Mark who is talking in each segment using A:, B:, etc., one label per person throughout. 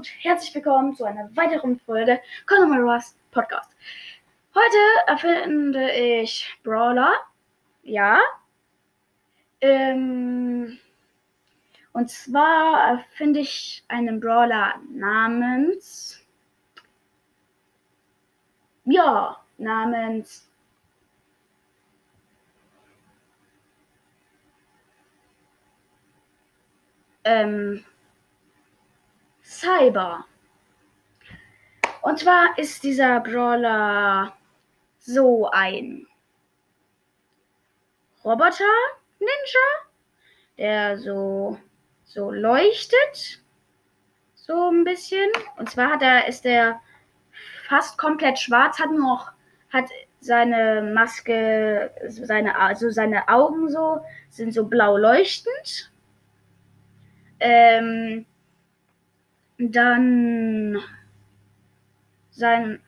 A: und herzlich willkommen zu einer weiteren Folge Conor Podcast. Heute erfinde ich Brawler. Ja. Ähm, und zwar erfinde ich einen Brawler namens. Ja, namens. Ähm, Cyber. Und zwar ist dieser Brawler so ein Roboter-Ninja, der so, so leuchtet. So ein bisschen. Und zwar hat er, ist er fast komplett schwarz, hat nur noch, hat seine Maske, seine, also seine Augen so, sind so blau leuchtend. Ähm, dann sein,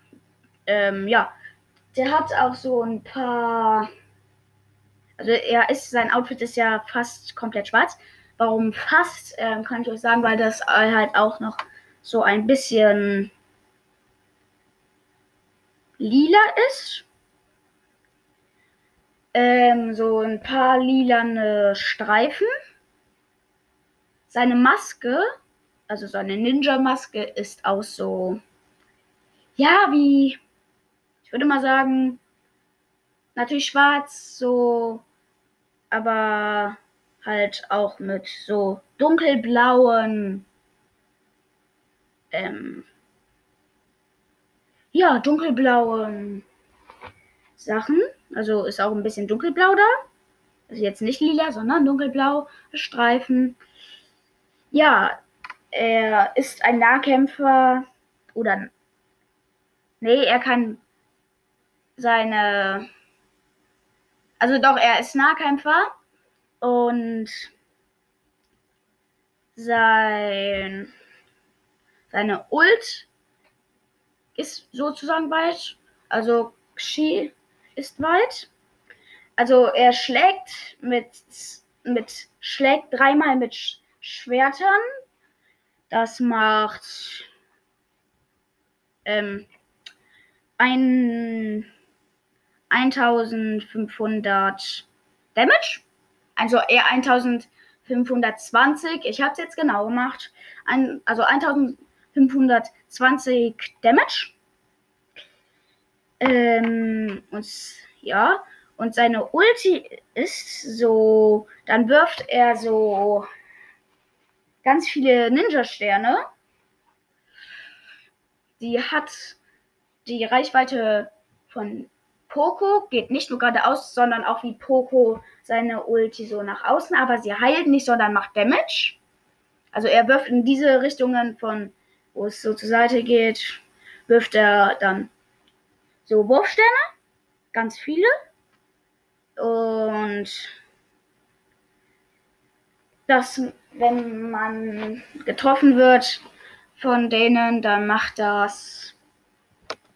A: ähm, ja, der hat auch so ein paar, also er ist, sein Outfit ist ja fast komplett schwarz. Warum fast, ähm, kann ich euch sagen, weil das halt auch noch so ein bisschen lila ist. Ähm, so ein paar lilane Streifen. Seine Maske also so eine Ninja-Maske ist auch so, ja, wie, ich würde mal sagen, natürlich schwarz, so, aber halt auch mit so dunkelblauen, ähm, ja, dunkelblauen Sachen. Also ist auch ein bisschen dunkelblau da. Also jetzt nicht lila, sondern dunkelblau Streifen. Ja, er ist ein Nahkämpfer oder nee, er kann seine also doch, er ist Nahkämpfer und sein seine Ult ist sozusagen weit, also Xi ist weit. Also er schlägt mit mit schlägt dreimal mit Schwertern das macht ähm, ein, 1500 Damage. Also eher 1520. Ich habe es jetzt genau gemacht. Ein, also 1520 Damage. Ähm, und ja. Und seine Ulti ist so, dann wirft er so ganz viele Ninja-Sterne. Sie hat die Reichweite von Poco, geht nicht nur geradeaus, sondern auch wie Poco seine Ulti so nach außen, aber sie heilt nicht, sondern macht Damage. Also er wirft in diese Richtungen von, wo es so zur Seite geht, wirft er dann so Wurfsterne, ganz viele. Und das wenn man getroffen wird von denen, dann macht das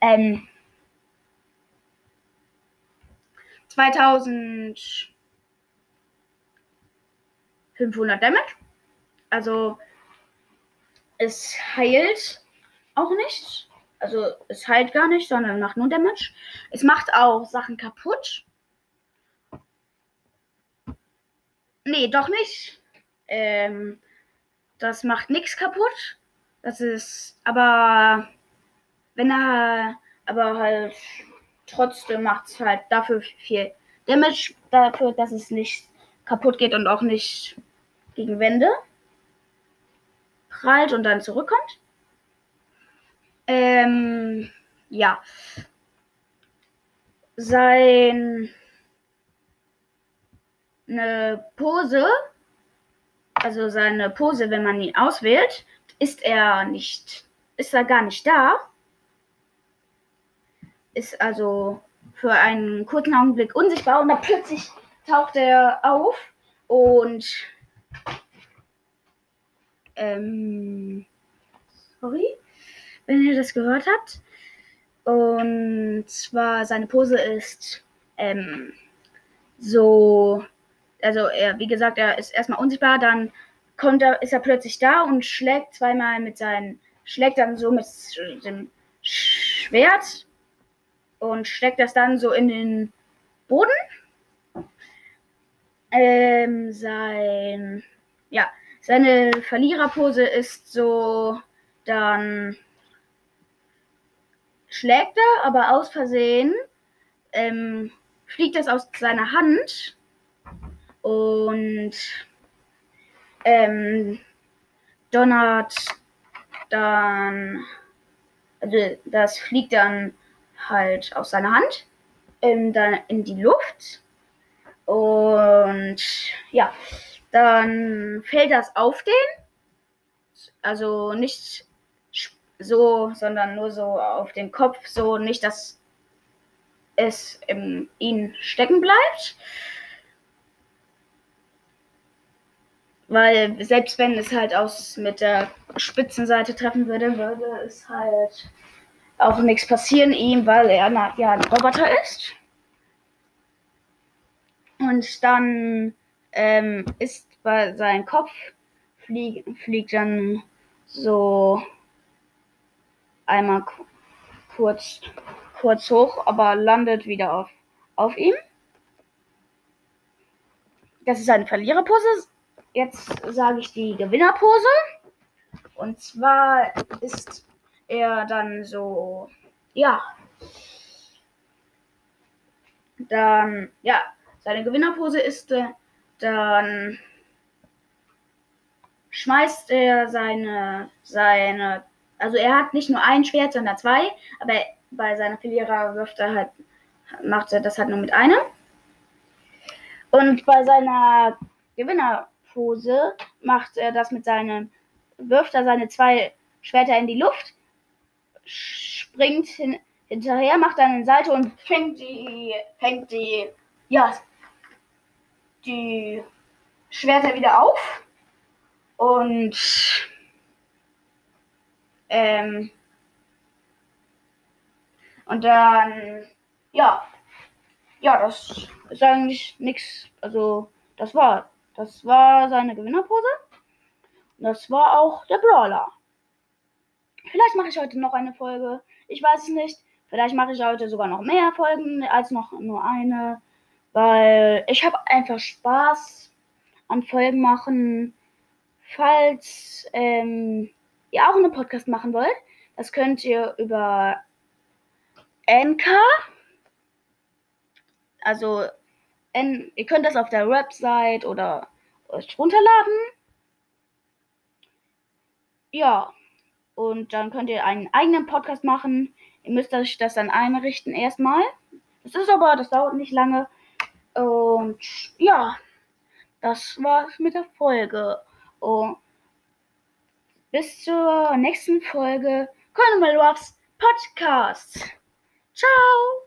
A: ähm, 2500 Damage. Also es heilt auch nicht. Also es heilt gar nicht, sondern macht nur Damage. Es macht auch Sachen kaputt. Nee, doch nicht. Ähm, das macht nichts kaputt. Das ist, aber wenn er, aber halt trotzdem macht es halt dafür viel Damage, dafür, dass es nicht kaputt geht und auch nicht gegen Wände prallt und dann zurückkommt. Ähm, ja. Sein eine Pose also seine Pose, wenn man ihn auswählt, ist er nicht, ist er gar nicht da. Ist also für einen kurzen Augenblick unsichtbar und dann plötzlich taucht er auf und ähm, sorry, wenn ihr das gehört habt. Und zwar seine Pose ist ähm, so also er, wie gesagt, er ist erstmal unsichtbar, dann kommt er, ist er plötzlich da und schlägt zweimal mit seinen schlägt dann so mit dem Schwert und steckt das dann so in den Boden. Ähm, sein, ja, seine Verliererpose ist so, dann schlägt er, aber aus Versehen ähm, fliegt das aus seiner Hand und ähm, donnert dann, also das fliegt dann halt aus seiner Hand ähm, dann in die Luft und ja, dann fällt das auf den, also nicht so, sondern nur so auf den Kopf, so nicht, dass es in ihn stecken bleibt. Weil selbst wenn es halt aus mit der Spitzenseite treffen würde, würde es halt auch nichts passieren ihm, weil er na, ja ein Roboter ist. Und dann ähm, ist bei sein Kopf flieg, fliegt dann so einmal kurz kurz hoch, aber landet wieder auf, auf ihm. Das ist eine Verliererpose. Jetzt sage ich die Gewinnerpose. Und zwar ist er dann so, ja, dann, ja, seine Gewinnerpose ist, äh, dann schmeißt er seine, seine, also er hat nicht nur ein Schwert, sondern zwei, aber bei seiner Verlierer wirft er halt, macht er das halt nur mit einem. Und bei seiner Gewinnerpose macht er das mit seinem, wirft er seine zwei Schwerter in die Luft, springt hin, hinterher, macht dann eine Seite und fängt die, fängt die, ja, die Schwerter wieder auf. Und ähm, und dann, ja, ja, das ist eigentlich nichts. Also, das war, das war seine Gewinnerpose. Und das war auch der Brawler. Vielleicht mache ich heute noch eine Folge. Ich weiß es nicht. Vielleicht mache ich heute sogar noch mehr Folgen als noch nur eine. Weil ich habe einfach Spaß an Folgen machen. Falls ähm, ihr auch einen Podcast machen wollt, das könnt ihr über Anchor. Also, en, ihr könnt das auf der Website oder euch runterladen. Ja, und dann könnt ihr einen eigenen Podcast machen. Ihr müsst euch das dann einrichten erstmal. Das ist aber, das dauert nicht lange. Und ja, das war's mit der Folge. Und bis zur nächsten Folge Colonel Ruffs Podcast. Ciao!